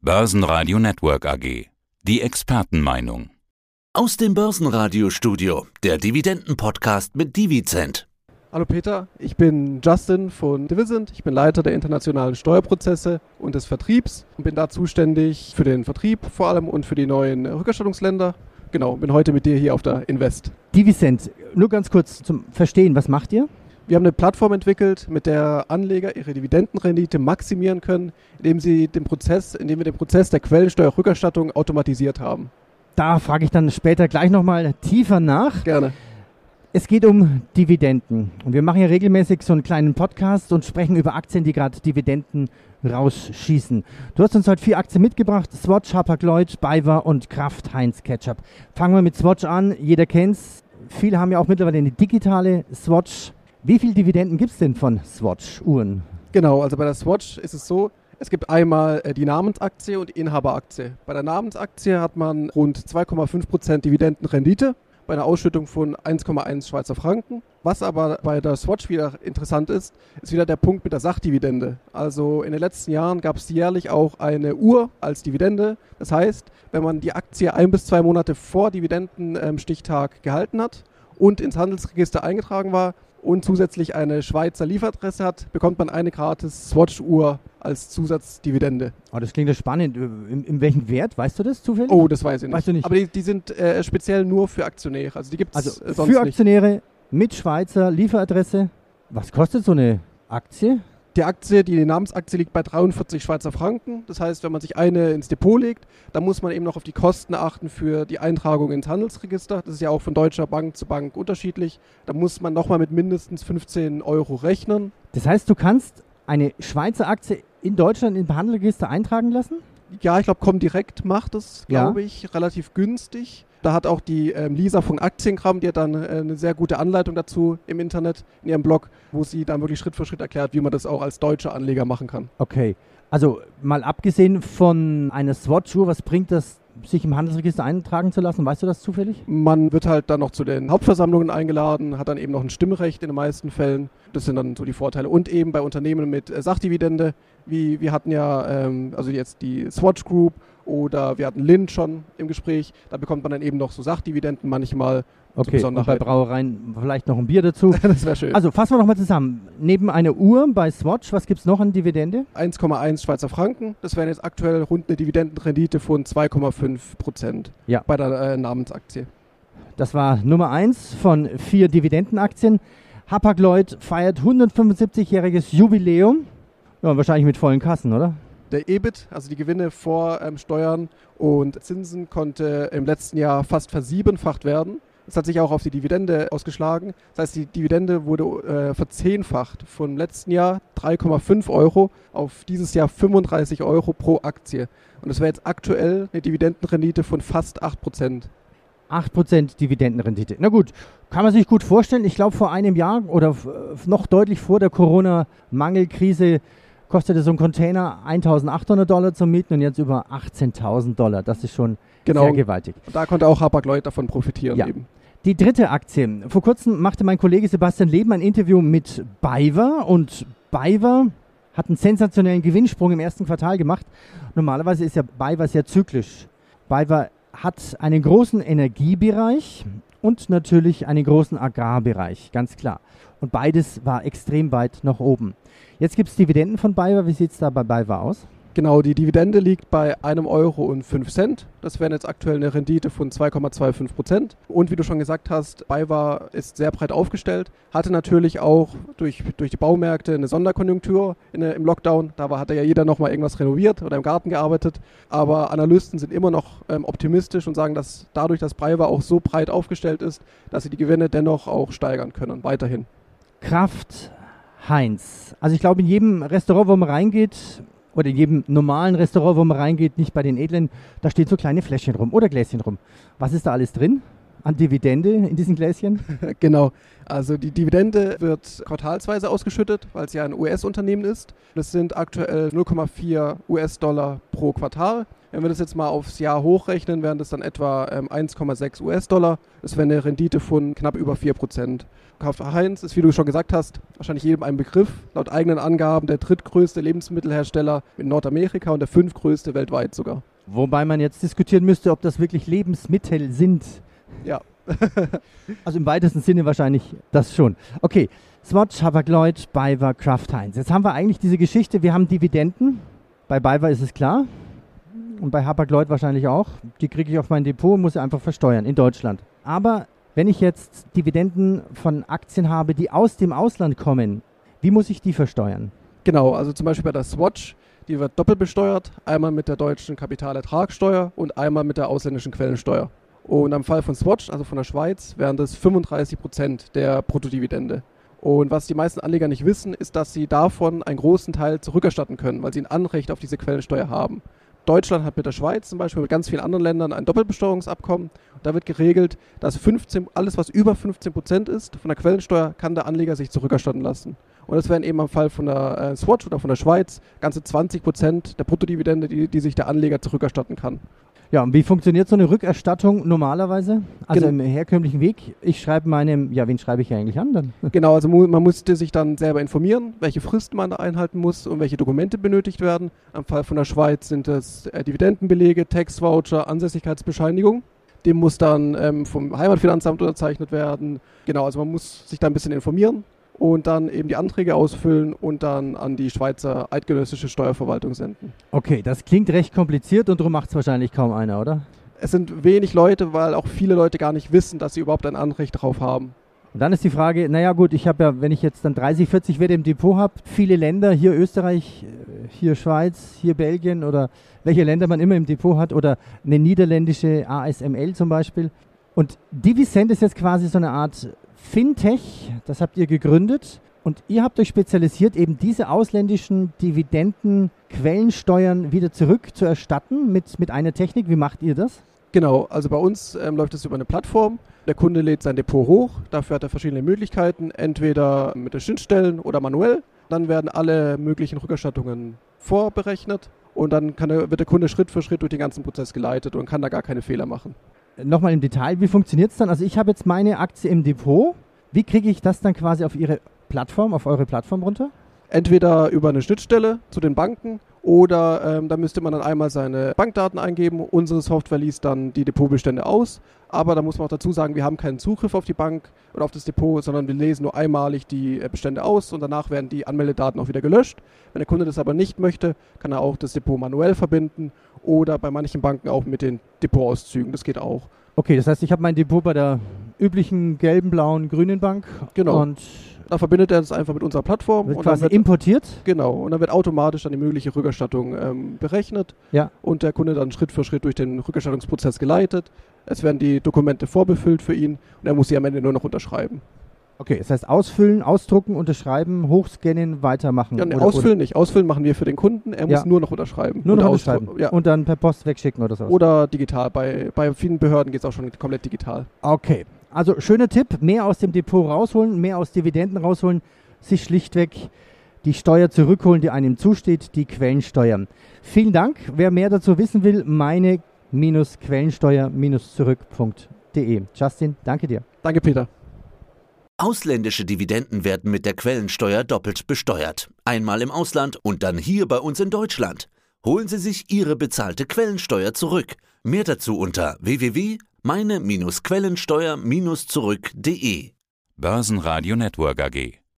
Börsenradio Network AG. Die Expertenmeinung. Aus dem Börsenradiostudio, der Dividenden-Podcast mit Divizent. Hallo Peter, ich bin Justin von Divisent. Ich bin Leiter der internationalen Steuerprozesse und des Vertriebs und bin da zuständig für den Vertrieb vor allem und für die neuen Rückerstattungsländer. Genau, bin heute mit dir hier auf der Invest. Divicent, nur ganz kurz zum Verstehen, was macht ihr? Wir haben eine Plattform entwickelt, mit der Anleger ihre Dividendenrendite maximieren können, indem sie den Prozess, indem wir den Prozess der Quellensteuerrückerstattung automatisiert haben. Da frage ich dann später gleich nochmal tiefer nach. Gerne. Es geht um Dividenden. Und wir machen ja regelmäßig so einen kleinen Podcast und sprechen über Aktien, die gerade Dividenden rausschießen. Du hast uns heute vier Aktien mitgebracht: Swatch, Hapag-Lloyd, BayWa und Kraft Heinz Ketchup. Fangen wir mit Swatch an. Jeder kennt's. Viele haben ja auch mittlerweile eine digitale Swatch. Wie viele Dividenden gibt es denn von Swatch-Uhren? Genau, also bei der Swatch ist es so, es gibt einmal äh, die Namensaktie und die Inhaberaktie. Bei der Namensaktie hat man rund 2,5% Dividendenrendite bei einer Ausschüttung von 1,1 Schweizer Franken. Was aber bei der Swatch wieder interessant ist, ist wieder der Punkt mit der Sachdividende. Also in den letzten Jahren gab es jährlich auch eine Uhr als Dividende. Das heißt, wenn man die Aktie ein bis zwei Monate vor Dividendenstichtag gehalten hat und ins Handelsregister eingetragen war, und zusätzlich eine Schweizer Lieferadresse hat, bekommt man eine gratis Swatch-Uhr als Zusatzdividende. Oh, das klingt ja spannend. In, in, welchem Wert? Weißt du das zufällig? Oh, das weiß ich nicht. Weißt du nicht? Aber die, die sind äh, speziell nur für Aktionäre. Also die gibt es also äh, sonst Für Aktionäre nicht. mit Schweizer Lieferadresse. Was kostet so eine Aktie? Die Aktie, die Namensaktie liegt bei 43 Schweizer Franken. Das heißt, wenn man sich eine ins Depot legt, dann muss man eben noch auf die Kosten achten für die Eintragung ins Handelsregister. Das ist ja auch von deutscher Bank zu Bank unterschiedlich. Da muss man nochmal mit mindestens 15 Euro rechnen. Das heißt, du kannst eine Schweizer Aktie in Deutschland im Handelsregister eintragen lassen? Ja, ich glaube, Comdirect macht das, glaube ja. ich, relativ günstig. Da hat auch die ähm, Lisa von Aktienkram, die hat dann äh, eine sehr gute Anleitung dazu im Internet, in ihrem Blog, wo sie dann wirklich Schritt für Schritt erklärt, wie man das auch als deutscher Anleger machen kann. Okay. Also mal abgesehen von einer Swatch-Uhr, was bringt das, sich im Handelsregister eintragen zu lassen? Weißt du das zufällig? Man wird halt dann noch zu den Hauptversammlungen eingeladen, hat dann eben noch ein Stimmrecht in den meisten Fällen. Das sind dann so die Vorteile. Und eben bei Unternehmen mit äh, Sachdividende, wie wir hatten ja, ähm, also jetzt die Swatch Group oder wir hatten Lind schon im Gespräch. Da bekommt man dann eben noch so Sachdividenden manchmal. Okay, und bei Brauereien vielleicht noch ein Bier dazu. das wäre schön. Also fassen wir nochmal zusammen. Neben einer Uhr bei Swatch, was gibt es noch an Dividende? 1,1 Schweizer Franken. Das wären jetzt aktuell rund eine Dividendenrendite von 2,5 Prozent ja. bei der äh, Namensaktie. Das war Nummer 1 von vier Dividendenaktien. Hapag-Lloyd feiert 175-jähriges Jubiläum. Ja, wahrscheinlich mit vollen Kassen, oder? Der EBIT, also die Gewinne vor ähm, Steuern und Zinsen, konnte im letzten Jahr fast versiebenfacht werden. Das hat sich auch auf die Dividende ausgeschlagen. Das heißt, die Dividende wurde äh, verzehnfacht vom letzten Jahr 3,5 Euro auf dieses Jahr 35 Euro pro Aktie. Und das wäre jetzt aktuell eine Dividendenrendite von fast 8 Prozent. 8% Dividendenrendite. Na gut, kann man sich gut vorstellen. Ich glaube, vor einem Jahr oder noch deutlich vor der Corona-Mangelkrise kostete so ein Container 1800 Dollar zum Mieten und jetzt über 18.000 Dollar. Das ist schon genau. sehr gewaltig. Und da konnte auch Hapag-Lloyd davon profitieren ja. eben. Die dritte Aktie. Vor kurzem machte mein Kollege Sebastian Leben ein Interview mit BayWa und BayWa hat einen sensationellen Gewinnsprung im ersten Quartal gemacht. Normalerweise ist ja BayWa sehr zyklisch. BayWa hat einen großen Energiebereich und natürlich einen großen Agrarbereich, ganz klar. Und beides war extrem weit nach oben. Jetzt gibt es Dividenden von BayWa. Wie sieht es da bei BayWa aus? Genau, die Dividende liegt bei einem Euro und fünf Cent. Das wären jetzt aktuell eine Rendite von 2,25 Prozent. Und wie du schon gesagt hast, BayWa ist sehr breit aufgestellt, hatte natürlich auch durch, durch die Baumärkte eine Sonderkonjunktur in, im Lockdown. Da war, hatte ja jeder nochmal irgendwas renoviert oder im Garten gearbeitet. Aber Analysten sind immer noch ähm, optimistisch und sagen, dass dadurch, dass BayWa auch so breit aufgestellt ist, dass sie die Gewinne dennoch auch steigern können, weiterhin. Kraft Heinz. Also ich glaube, in jedem Restaurant, wo man reingeht, oder in jedem normalen Restaurant, wo man reingeht, nicht bei den edlen, da steht so kleine Fläschchen rum oder Gläschen rum. Was ist da alles drin? an Dividende in diesen Gläschen? genau. Also die Dividende wird quartalsweise ausgeschüttet, weil es ja ein US-Unternehmen ist. Das sind aktuell 0,4 US-Dollar pro Quartal. Wenn wir das jetzt mal aufs Jahr hochrechnen, wären das dann etwa ähm, 1,6 US-Dollar. Das wäre eine Rendite von knapp über 4 Prozent. Heinz ist, wie du schon gesagt hast, wahrscheinlich jedem ein Begriff. Laut eigenen Angaben der drittgrößte Lebensmittelhersteller in Nordamerika und der fünftgrößte weltweit sogar. Wobei man jetzt diskutieren müsste, ob das wirklich Lebensmittel sind. Ja. also im weitesten Sinne wahrscheinlich das schon. Okay, Swatch, Hapag-Lloyd, Kraft Heinz. Jetzt haben wir eigentlich diese Geschichte, wir haben Dividenden. Bei BayWa ist es klar. Und bei Hapag-Lloyd wahrscheinlich auch. Die kriege ich auf mein Depot und muss sie einfach versteuern in Deutschland. Aber wenn ich jetzt Dividenden von Aktien habe, die aus dem Ausland kommen, wie muss ich die versteuern? Genau, also zum Beispiel bei der Swatch, die wird doppelt besteuert, einmal mit der deutschen Kapitalertragssteuer und einmal mit der ausländischen Quellensteuer. Und am Fall von Swatch, also von der Schweiz, wären das 35 Prozent der Bruttodividende. Und was die meisten Anleger nicht wissen, ist, dass sie davon einen großen Teil zurückerstatten können, weil sie ein Anrecht auf diese Quellensteuer haben. Deutschland hat mit der Schweiz zum Beispiel mit ganz vielen anderen Ländern ein Doppelbesteuerungsabkommen. Da wird geregelt, dass 15, alles, was über 15 Prozent ist von der Quellensteuer, kann der Anleger sich zurückerstatten lassen. Und das wären eben im Fall von der äh, Swatch oder von der Schweiz ganze 20 Prozent der Bruttodividende, die, die sich der Anleger zurückerstatten kann. Ja, und wie funktioniert so eine Rückerstattung normalerweise? Also genau. im herkömmlichen Weg? Ich schreibe meinem, ja, wen schreibe ich eigentlich an dann? Genau, also man musste sich dann selber informieren, welche Fristen man da einhalten muss und welche Dokumente benötigt werden. Am Fall von der Schweiz sind es äh, Dividendenbelege, Tax-Voucher, Ansässigkeitsbescheinigung. Dem muss dann ähm, vom Heimatfinanzamt unterzeichnet werden. Genau, also man muss sich da ein bisschen informieren und dann eben die Anträge ausfüllen und dann an die Schweizer eidgenössische Steuerverwaltung senden. Okay, das klingt recht kompliziert und darum macht es wahrscheinlich kaum einer, oder? Es sind wenig Leute, weil auch viele Leute gar nicht wissen, dass sie überhaupt ein Anrecht darauf haben. Und dann ist die Frage, naja gut, ich habe ja, wenn ich jetzt dann 30, 40 Werte im Depot habe, viele Länder, hier Österreich, hier Schweiz, hier Belgien oder welche Länder man immer im Depot hat oder eine niederländische ASML zum Beispiel. Und Divisend ist jetzt quasi so eine Art Fintech, das habt ihr gegründet und ihr habt euch spezialisiert, eben diese ausländischen Dividenden, Quellensteuern wieder zurück zu erstatten mit, mit einer Technik. Wie macht ihr das? Genau, also bei uns ähm, läuft es über eine Plattform. Der Kunde lädt sein Depot hoch. Dafür hat er verschiedene Möglichkeiten, entweder mit den Schnittstellen oder manuell. Dann werden alle möglichen Rückerstattungen vorberechnet und dann der, wird der Kunde Schritt für Schritt durch den ganzen Prozess geleitet und kann da gar keine Fehler machen nochmal im Detail, wie funktioniert es dann? Also ich habe jetzt meine Aktie im Depot. Wie kriege ich das dann quasi auf Ihre Plattform, auf eure Plattform runter? Entweder über eine Schnittstelle zu den Banken oder ähm, da müsste man dann einmal seine Bankdaten eingeben. Unsere Software liest dann die Depotbestände aus. Aber da muss man auch dazu sagen, wir haben keinen Zugriff auf die Bank oder auf das Depot, sondern wir lesen nur einmalig die äh, Bestände aus und danach werden die Anmeldedaten auch wieder gelöscht. Wenn der Kunde das aber nicht möchte, kann er auch das Depot manuell verbinden oder bei manchen Banken auch mit den Depotauszügen. Das geht auch. Okay, das heißt, ich habe mein Depot bei der üblichen gelben, blauen, grünen Bank. Genau. Und da verbindet er das einfach mit unserer Plattform. Wird und quasi wird, importiert? Genau. Und dann wird automatisch dann die mögliche Rückerstattung ähm, berechnet. Ja. Und der Kunde dann Schritt für Schritt durch den Rückerstattungsprozess geleitet. Es werden die Dokumente vorbefüllt für ihn und er muss sie am Ende nur noch unterschreiben. Okay, das heißt ausfüllen, ausdrucken, unterschreiben, hochscannen, weitermachen. Ja, nee, oder, ausfüllen oder? nicht. Ausfüllen machen wir für den Kunden. Er ja. muss nur noch unterschreiben. Nur noch unterschreiben. Ja. Und dann per Post wegschicken oder so. Oder digital. Bei, bei vielen Behörden geht es auch schon komplett digital. Okay. Also schöner Tipp, mehr aus dem Depot rausholen, mehr aus Dividenden rausholen, sich schlichtweg die Steuer zurückholen, die einem zusteht, die Quellensteuer. Vielen Dank. Wer mehr dazu wissen will, meine-quellensteuer-zurück.de. Justin, danke dir. Danke, Peter. Ausländische Dividenden werden mit der Quellensteuer doppelt besteuert. Einmal im Ausland und dann hier bei uns in Deutschland. Holen Sie sich Ihre bezahlte Quellensteuer zurück. Mehr dazu unter www.meine-quellensteuer-zurück.de. Börsenradio Network AG